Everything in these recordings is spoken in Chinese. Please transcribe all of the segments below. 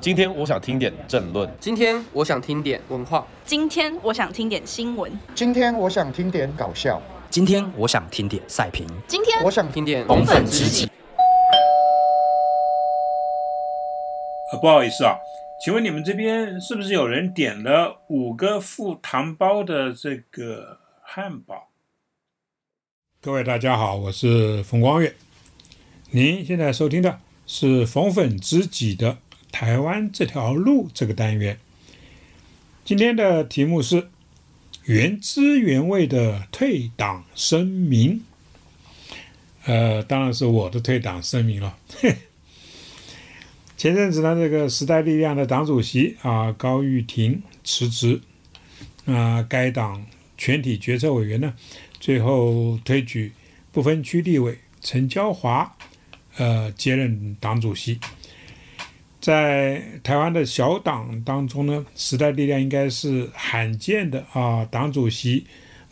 今天我想听点政论。今天我想听点文化。今天我想听点新闻。今天我想听点搞笑。今天我想听点赛评。今天我想听点红粉知己。呃，不好意思啊，请问你们这边是不是有人点了五个附糖包的这个汉堡？各位大家好，我是冯光月。您现在收听的是《逢粉知己》的“台湾这条路”这个单元。今天的题目是原汁原味的退党声明。呃，当然是我的退党声明了。前阵子呢，这个时代力量的党主席啊高玉婷辞职，啊该党全体决策委员呢，最后推举不分区立委陈椒华，呃接任党主席。在台湾的小党当中呢，时代力量应该是罕见的啊，党主席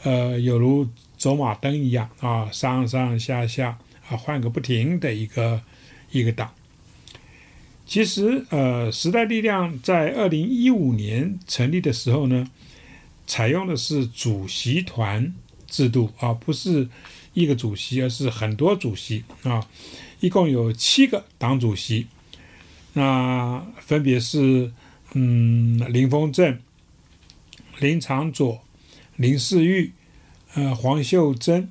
呃有如走马灯一样啊，上上下下啊换个不停的一个一个党。其实，呃，时代力量在二零一五年成立的时候呢，采用的是主席团制度啊，不是一个主席，而是很多主席啊，一共有七个党主席，那分别是嗯林峰正、林长佐、林世玉、呃黄秀珍、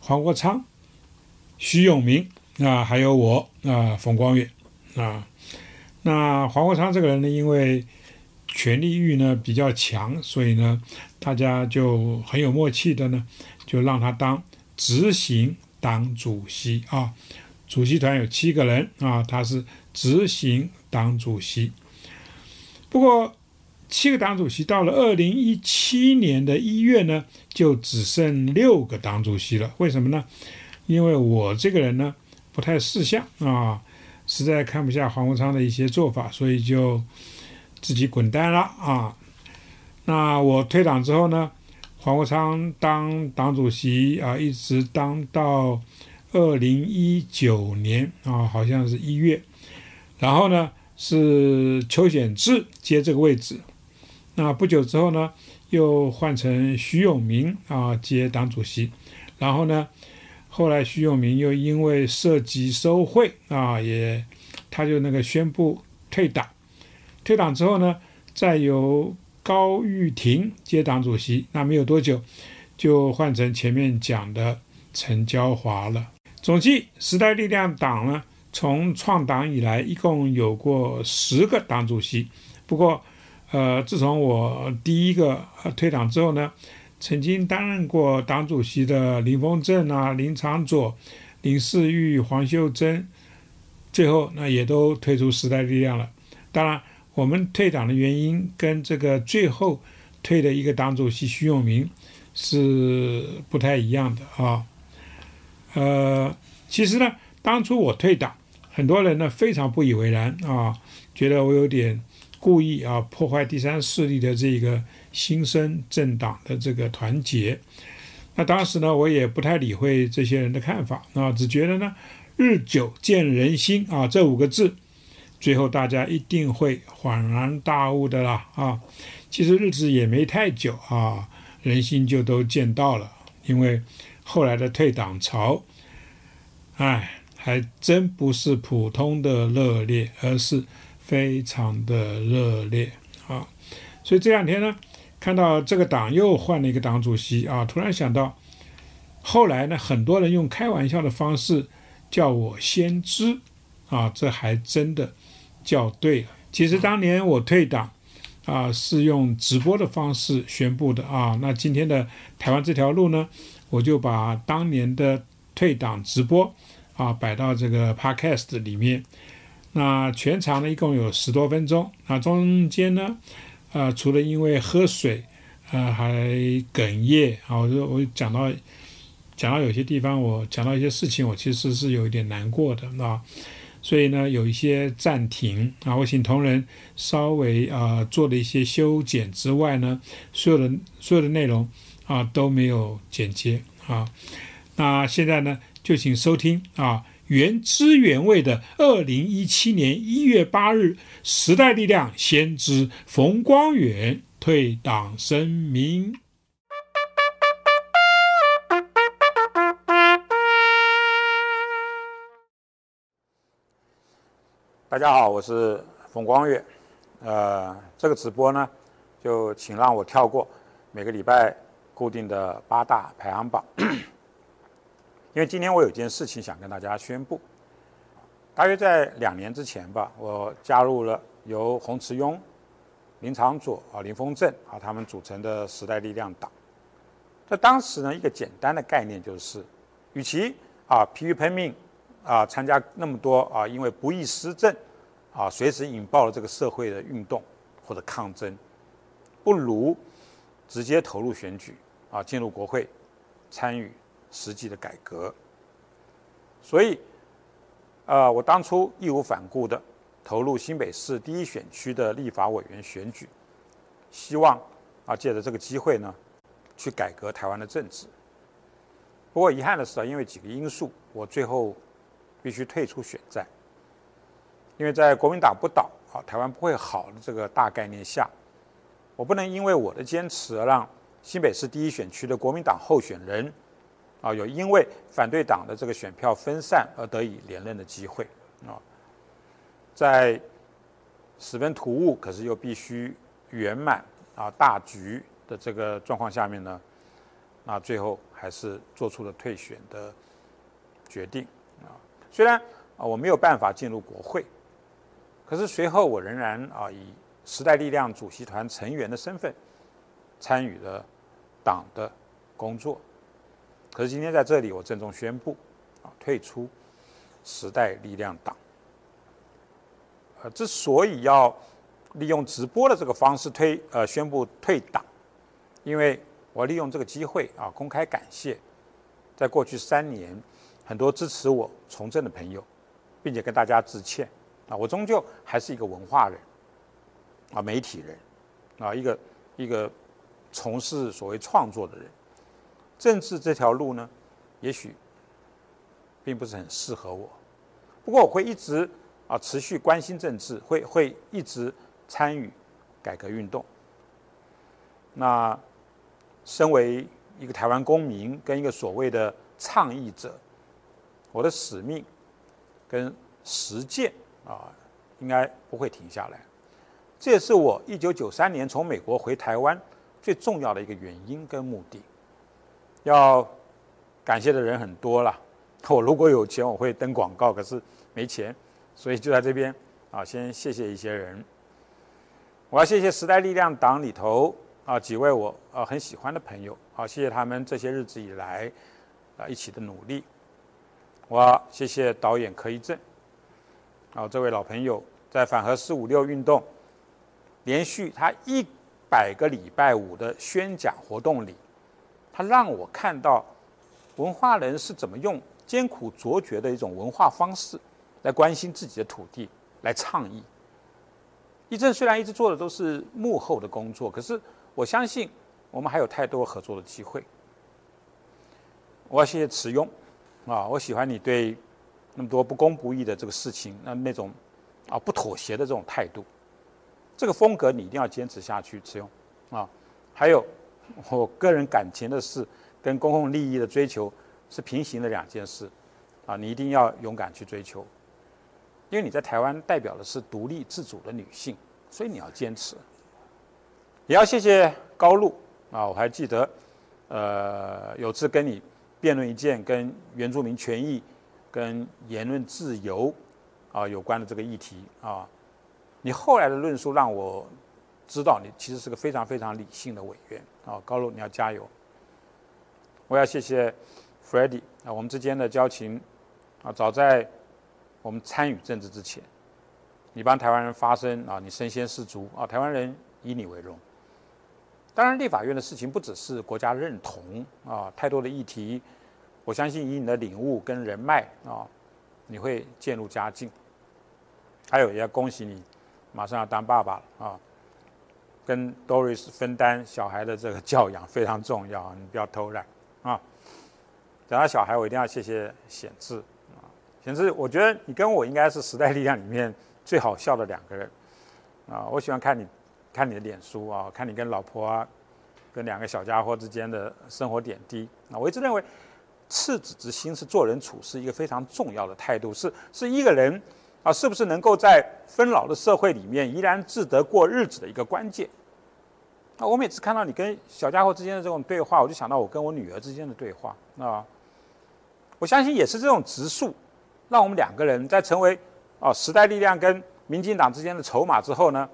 黄国昌、徐永明啊，还有我啊冯光远。啊，那黄国昌这个人呢，因为权力欲呢比较强，所以呢，大家就很有默契的呢，就让他当执行党主席啊。主席团有七个人啊，他是执行党主席。不过，七个党主席到了二零一七年的一月呢，就只剩六个党主席了。为什么呢？因为我这个人呢，不太识相啊。实在看不下黄国昌的一些做法，所以就自己滚蛋了啊！那我退党之后呢，黄国昌当党主席啊，一直当到二零一九年啊，好像是一月。然后呢，是邱显志接这个位置。那不久之后呢，又换成徐永明啊接党主席。然后呢？后来徐永明又因为涉及收贿啊，也他就那个宣布退党。退党之后呢，再由高玉婷接党主席。那没有多久，就换成前面讲的陈椒华了。总计时代力量党呢，从创党以来一共有过十个党主席。不过，呃，自从我第一个退党之后呢。曾经担任过党主席的林峰正啊、林长佐、林世玉、黄秀珍，最后那也都退出时代力量了。当然，我们退党的原因跟这个最后退的一个党主席徐永明是不太一样的啊。呃，其实呢，当初我退党，很多人呢非常不以为然啊，觉得我有点故意啊破坏第三势力的这个。新生政党的这个团结，那当时呢，我也不太理会这些人的看法啊，只觉得呢，日久见人心啊，这五个字，最后大家一定会恍然大悟的啦啊。其实日子也没太久啊，人心就都见到了，因为后来的退党潮，哎，还真不是普通的热烈，而是非常的热烈啊。所以这两天呢。看到这个党又换了一个党主席啊，突然想到，后来呢，很多人用开玩笑的方式叫我先知啊，这还真的叫对了。其实当年我退党啊，是用直播的方式宣布的啊。那今天的台湾这条路呢，我就把当年的退党直播啊摆到这个 Podcast 里面。那全长呢，一共有十多分钟那中间呢。啊，除了因为喝水，啊，还哽咽啊，我就我讲到讲到有些地方，我讲到一些事情，我其实是有一点难过的啊，所以呢，有一些暂停啊，我请同仁稍微啊做了一些修剪之外呢，所有的所有的内容啊都没有剪接啊，那现在呢，就请收听啊原汁原味的二零一七年一月八日，时代力量先知冯光远退党声明。大家好，我是冯光远。呃，这个直播呢，就请让我跳过每个礼拜固定的八大排行榜，因为今天我有件事情想跟大家宣布。大约在两年之前吧，我加入了由洪慈庸、林长佐啊、林峰正啊他们组成的时代力量党。在当时呢，一个简单的概念就是，与其啊疲于奔命。啊，参加那么多啊，因为不义施政，啊，随时引爆了这个社会的运动或者抗争，不如直接投入选举啊，进入国会，参与实际的改革。所以，呃，我当初义无反顾的投入新北市第一选区的立法委员选举，希望啊，借着这个机会呢，去改革台湾的政治。不过遗憾的是啊，因为几个因素，我最后。必须退出选战，因为在国民党不倒啊，台湾不会好的这个大概念下，我不能因为我的坚持而让新北市第一选区的国民党候选人啊，有因为反对党的这个选票分散而得以连任的机会啊，在十分突兀，可是又必须圆满啊大局的这个状况下面呢，那最后还是做出了退选的决定啊。虽然啊我没有办法进入国会，可是随后我仍然啊以时代力量主席团成员的身份参与了党的工作。可是今天在这里，我郑重宣布啊退出时代力量党。呃，之所以要利用直播的这个方式推呃宣布退党，因为我利用这个机会啊公开感谢，在过去三年。很多支持我从政的朋友，并且跟大家致歉啊！我终究还是一个文化人啊，媒体人啊，一个一个从事所谓创作的人。政治这条路呢，也许并不是很适合我。不过我会一直啊持续关心政治，会会一直参与改革运动。那身为一个台湾公民，跟一个所谓的倡议者。我的使命跟实践啊，应该不会停下来。这也是我一九九三年从美国回台湾最重要的一个原因跟目的。要感谢的人很多了。我如果有钱，我会登广告，可是没钱，所以就在这边啊，先谢谢一些人。我要谢谢时代力量党里头啊几位我啊很喜欢的朋友，好谢谢他们这些日子以来啊一起的努力。我谢谢导演柯一正，啊，这位老朋友在反核四五六运动连续他一百个礼拜五的宣讲活动里，他让我看到文化人是怎么用艰苦卓绝的一种文化方式来关心自己的土地，来倡议。一正虽然一直做的都是幕后的工作，可是我相信我们还有太多合作的机会。我要谢谢慈庸。啊，我喜欢你对那么多不公不义的这个事情，那那种啊不妥协的这种态度，这个风格你一定要坚持下去，池庸啊。还有我个人感情的事跟公共利益的追求是平行的两件事啊，你一定要勇敢去追求，因为你在台湾代表的是独立自主的女性，所以你要坚持。也要谢谢高露啊，我还记得呃有次跟你。辩论一件跟原住民权益、跟言论自由啊有关的这个议题啊，你后来的论述让我知道你其实是个非常非常理性的委员啊，高露你要加油。我要谢谢 f r e d d y 啊，我们之间的交情啊，早在我们参与政治之前，你帮台湾人发声啊，你身先士卒啊，台湾人以你为荣。当然，立法院的事情不只是国家认同啊，太多的议题，我相信以你的领悟跟人脉啊，你会渐入佳境。还有，也要恭喜你，马上要当爸爸了啊，跟 Doris 分担小孩的这个教养非常重要，你不要偷懒啊。讲到小孩，我一定要谢谢显志啊，显志我觉得你跟我应该是时代力量里面最好笑的两个人啊！我喜欢看你看你的脸书啊，看你跟老婆啊，跟两个小家伙之间的生活点滴啊。我一直认为赤子之心是做人处事一个非常重要的态度，是是一个人啊是不是能够在纷扰的社会里面怡然自得过日子的一个关键。啊，我每次看到你跟小家伙之间的这种对话，我就想到我跟我女儿之间的对话啊。我相信也是这种植树，让我们两个人在成为啊时代力量跟民进党之间的筹码之后呢，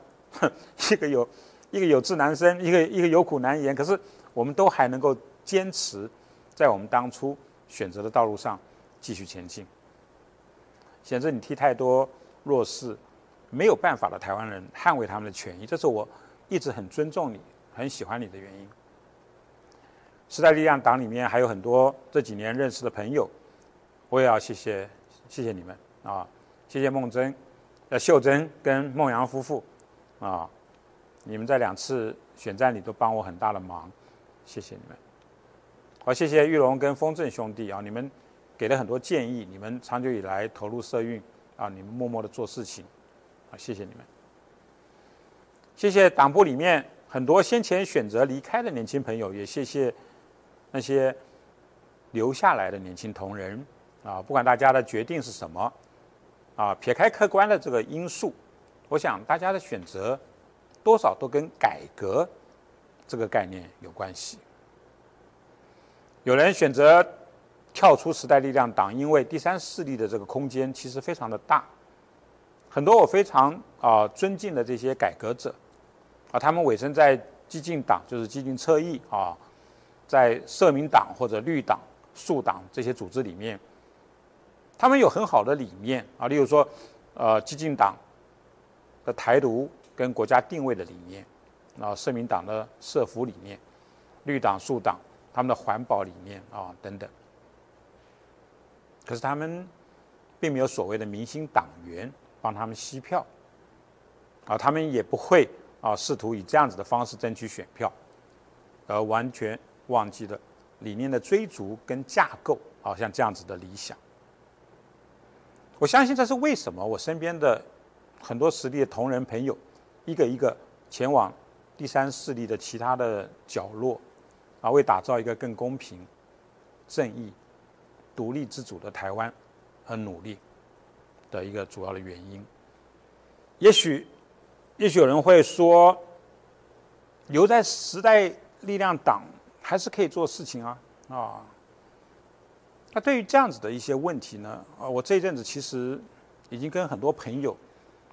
一个有一个有志男生，一个一个有苦难言，可是我们都还能够坚持在我们当初选择的道路上继续前进。显示你替太多弱势没有办法的台湾人捍卫他们的权益，这是我一直很尊重你。很喜欢你的原因。时代力量党里面还有很多这几年认识的朋友，我也要谢谢谢谢你们啊！谢谢孟真、呃秀珍跟孟阳夫妇啊，你们在两次选战里都帮我很大的忙，谢谢你们。好，谢谢玉龙跟丰正兄弟啊，你们给了很多建议，你们长久以来投入社运啊，你们默默的做事情啊，谢谢你们。谢谢党部里面。很多先前选择离开的年轻朋友，也谢谢那些留下来的年轻同仁啊！不管大家的决定是什么啊，撇开客观的这个因素，我想大家的选择多少都跟改革这个概念有关系。有人选择跳出时代力量党，因为第三势力的这个空间其实非常的大。很多我非常啊尊敬的这些改革者。啊，他们委身在激进党，就是激进侧翼啊，在社民党或者绿党、树党这些组织里面，他们有很好的理念啊，例如说，呃，激进党的台独跟国家定位的理念，啊，社民党的社福理念，绿党、树党他们的环保理念啊等等。可是他们并没有所谓的明星党员帮他们吸票，啊，他们也不会。啊，试图以这样子的方式争取选票，而完全忘记了理念的追逐跟架构，啊，像这样子的理想。我相信这是为什么我身边的很多实力的同仁朋友，一个一个前往第三势力的其他的角落，啊，为打造一个更公平、正义、独立自主的台湾而努力的一个主要的原因。也许。也许有人会说，留在时代力量党还是可以做事情啊啊。那对于这样子的一些问题呢，啊，我这一阵子其实已经跟很多朋友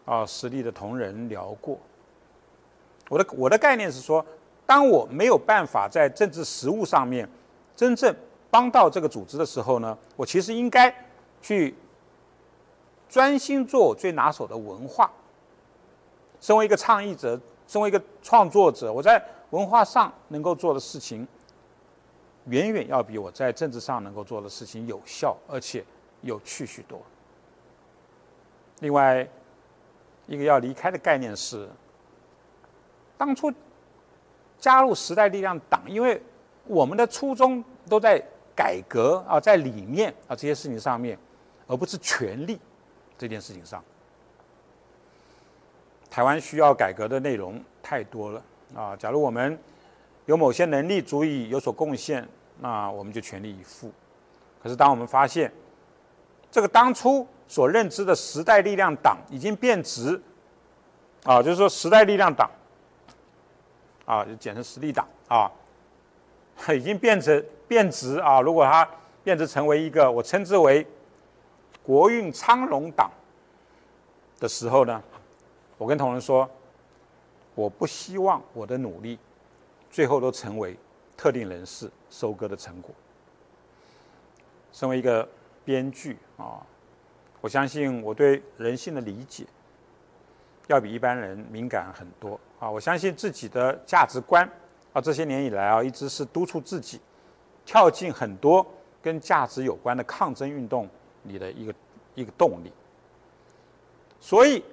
啊，实力的同仁聊过。我的我的概念是说，当我没有办法在政治实务上面真正帮到这个组织的时候呢，我其实应该去专心做我最拿手的文化。身为一个倡议者，身为一个创作者，我在文化上能够做的事情，远远要比我在政治上能够做的事情有效，而且有趣许多。另外，一个要离开的概念是，当初加入时代力量党，因为我们的初衷都在改革啊，在理念啊这些事情上面，而不是权力这件事情上。台湾需要改革的内容太多了啊！假如我们有某些能力足以有所贡献，那我们就全力以赴。可是，当我们发现这个当初所认知的时代力量党已经变质啊，就是说时代力量党啊，就简称实力党啊，已经变成变质啊。如果它变质成为一个我称之为国运昌隆党的时候呢？我跟同仁说，我不希望我的努力最后都成为特定人士收割的成果。身为一个编剧啊，我相信我对人性的理解要比一般人敏感很多啊。我相信自己的价值观啊，这些年以来啊，一直是督促自己跳进很多跟价值有关的抗争运动里的一个一个动力。所以。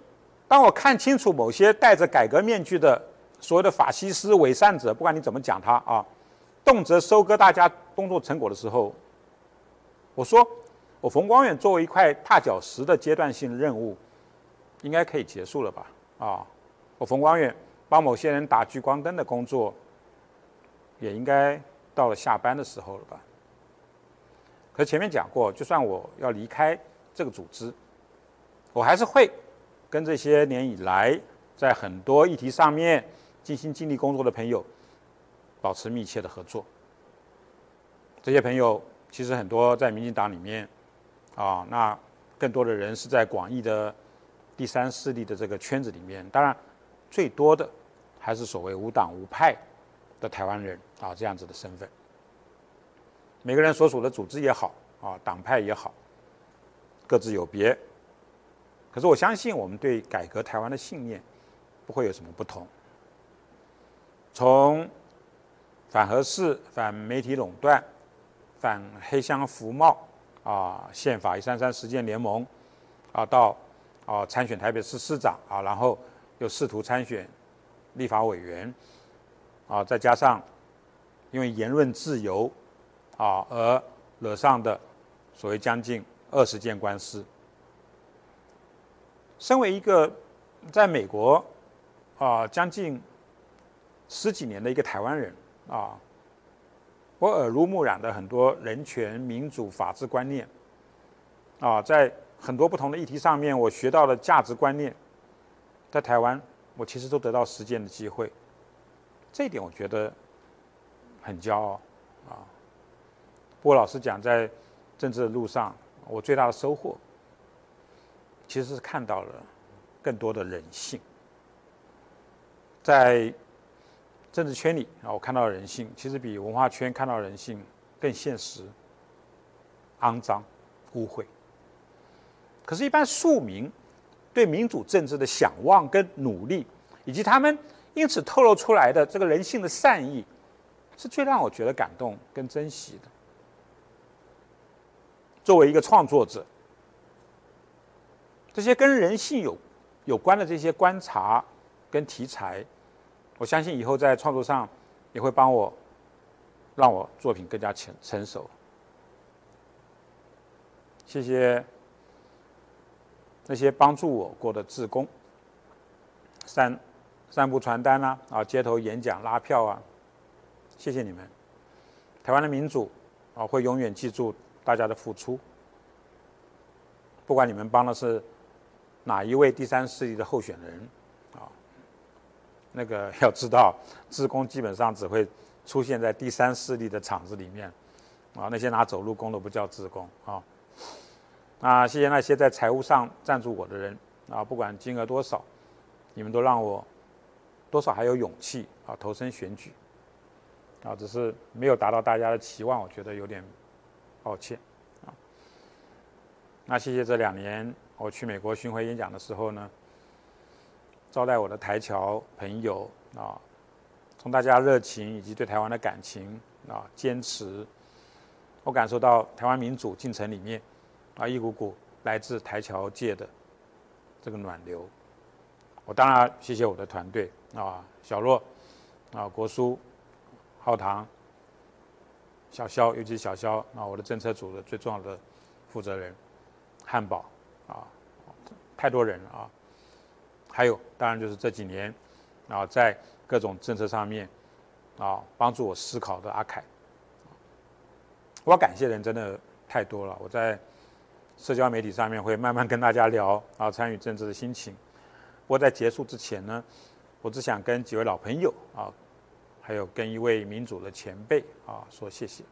当我看清楚某些戴着改革面具的所谓的法西斯伪善者，不管你怎么讲他啊，动辄收割大家工作成果的时候，我说，我冯光远作为一块踏脚石的阶段性任务，应该可以结束了吧？啊，我冯光远帮某些人打聚光灯的工作，也应该到了下班的时候了吧？可前面讲过，就算我要离开这个组织，我还是会跟这些年以来在很多议题上面尽心尽力工作的朋友保持密切的合作。这些朋友其实很多在民进党里面。啊，那更多的人是在广义的第三势力的这个圈子里面，当然最多的还是所谓无党无派的台湾人啊，这样子的身份。每个人所属的组织也好啊，党派也好，各自有别。可是我相信，我们对改革台湾的信念不会有什么不同。从反核市、反媒体垄断、反黑箱服贸。啊，宪法一三三实践联盟，啊，到啊参选台北市市长啊，然后又试图参选立法委员，啊，再加上因为言论自由啊而惹上的所谓将近二十件官司。身为一个在美国啊将近十几年的一个台湾人啊。我耳濡目染的很多人权、民主、法治观念，啊，在很多不同的议题上面，我学到的价值观念，在台湾，我其实都得到实践的机会，这一点我觉得很骄傲，啊。不过老实讲，在政治的路上，我最大的收获，其实是看到了更多的人性，在。政治圈里啊，我看到人性，其实比文化圈看到人性更现实、肮脏、污秽。可是，一般庶民对民主政治的向往跟努力，以及他们因此透露出来的这个人性的善意，是最让我觉得感动跟珍惜的。作为一个创作者，这些跟人性有有关的这些观察跟题材。我相信以后在创作上也会帮我，让我作品更加成成熟。谢谢那些帮助我过的志工，散散布传单啊，啊，街头演讲拉票啊，谢谢你们。台湾的民主啊，会永远记住大家的付出，不管你们帮的是哪一位第三势力的候选人啊。那个要知道，自工基本上只会出现在第三势力的厂子里面，啊，那些拿走路工的不叫自工啊。啊，谢谢那些在财务上赞助我的人啊，不管金额多少，你们都让我多少还有勇气啊投身选举，啊，只是没有达到大家的期望，我觉得有点抱歉啊。那谢谢这两年我去美国巡回演讲的时候呢。招待我的台侨朋友啊，从大家热情以及对台湾的感情啊坚持，我感受到台湾民主进程里面啊一股股来自台侨界的这个暖流。我当然谢谢我的团队啊，小洛啊，国书、浩堂、小肖，尤其小肖啊，我的政策组的最重要的负责人汉堡啊，太多人了啊。还有，当然就是这几年，啊，在各种政策上面，啊，帮助我思考的阿凯，我感谢的人真的太多了。我在社交媒体上面会慢慢跟大家聊啊，参与政治的心情。不过在结束之前呢，我只想跟几位老朋友啊，还有跟一位民主的前辈啊说谢谢。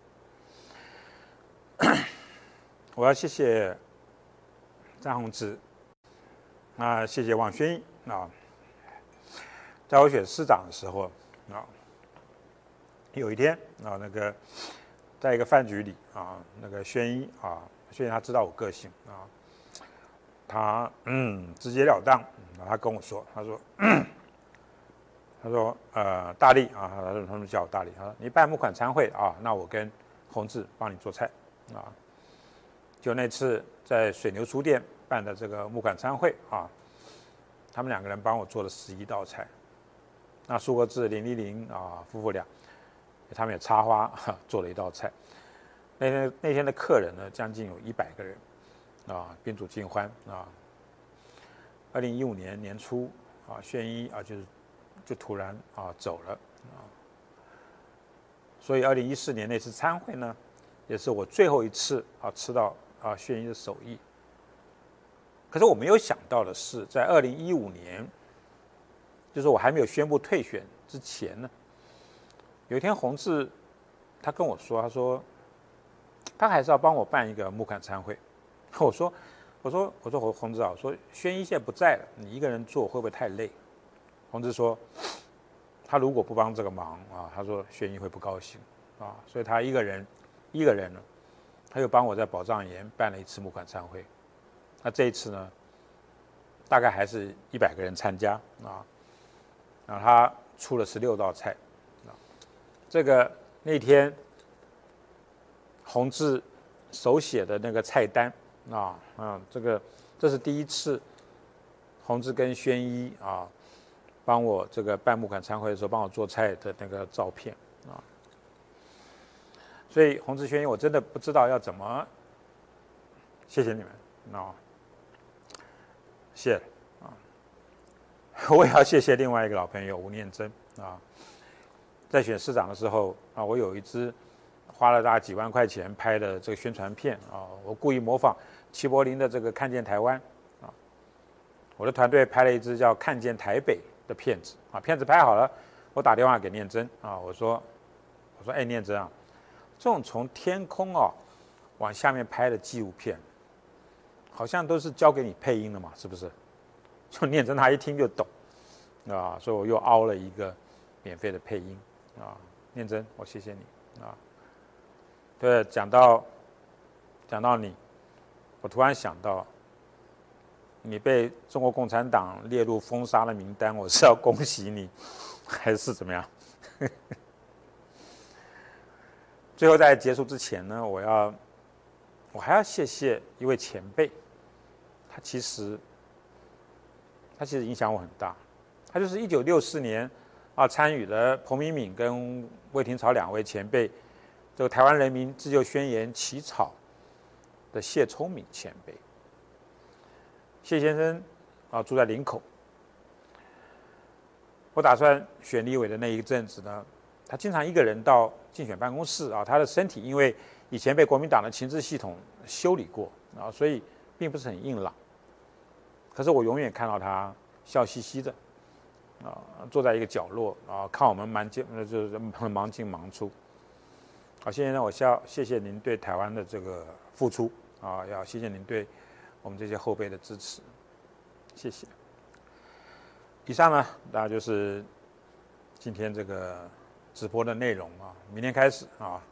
我要谢谢张宏志。那谢谢王宣义啊，在我选市长的时候啊，有一天啊，那个在一个饭局里啊，那个宣一啊，宣一他知道我个性啊，他嗯直截了当，他跟我说，他说，他说呃大力啊，他说他们叫我大力，他说你办募款餐会啊，那我跟洪志帮你做菜啊，就那次在水牛书店。办的这个募款餐会啊，他们两个人帮我做了十一道菜。那苏国志、林丽玲啊夫妇俩，他们也插花做了一道菜。那天那天的客人呢，将近有一百个人啊，宾主尽欢啊。二零一五年年初啊，宣一啊就是就突然啊走了啊，所以二零一四年那次参会呢，也是我最后一次啊吃到啊宣一的手艺。可是我没有想到的是，在二零一五年，就是我还没有宣布退选之前呢，有一天洪志他跟我说，他说他还是要帮我办一个募款参会。我说我说我说洪洪志啊，我说宣一现在不在了，你一个人做会不会太累？洪志说他如果不帮这个忙啊，他说宣一会不高兴啊，所以他一个人一个人呢，他又帮我在宝藏岩办了一次募款参会。那这一次呢，大概还是一百个人参加啊，然后他出了十六道菜，啊，这个那天洪志手写的那个菜单啊，嗯，这个这是第一次洪志跟宣一啊帮我这个办募款参会的时候帮我做菜的那个照片啊，所以洪志轩我真的不知道要怎么谢谢你们啊。谢啊！我也要谢谢另外一个老朋友吴念真啊，在选市长的时候啊，我有一支花了大几万块钱拍的这个宣传片啊，我故意模仿齐柏林的这个《看见台湾》啊，我的团队拍了一支叫《看见台北》的片子啊，片子拍好了，我打电话给念真啊，我说我说哎念真啊，这种从天空啊往下面拍的纪录片。好像都是交给你配音的嘛，是不是？就念真他一听就懂，啊，所以我又凹了一个免费的配音，啊，念真，我谢谢你，啊，对，讲到讲到你，我突然想到，你被中国共产党列入封杀的名单，我是要恭喜你，还是怎么样？最后在结束之前呢，我要我还要谢谢一位前辈。他其实，他其实影响我很大。他就是一九六四年啊，参与了彭明敏跟魏廷朝两位前辈这个台湾人民自救宣言起草的谢聪明前辈。谢先生啊，住在林口。我打算选立委的那一阵子呢，他经常一个人到竞选办公室啊。他的身体因为以前被国民党的情治系统修理过啊，所以并不是很硬朗。可是我永远看到他笑嘻嘻的，啊，坐在一个角落啊，看我们忙进，就是忙进忙出。好，谢先生我笑，谢谢您对台湾的这个付出啊，要谢谢您对我们这些后辈的支持，谢谢。以上呢，大家就是今天这个直播的内容啊。明天开始啊，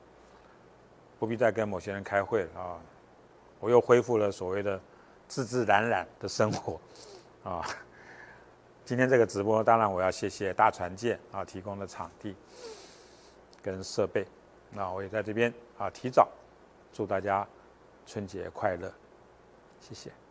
不必再跟某些人开会了啊，我又恢复了所谓的。自自然然的生活，啊，今天这个直播，当然我要谢谢大船舰啊提供的场地跟设备，那我也在这边啊提早祝大家春节快乐，谢谢。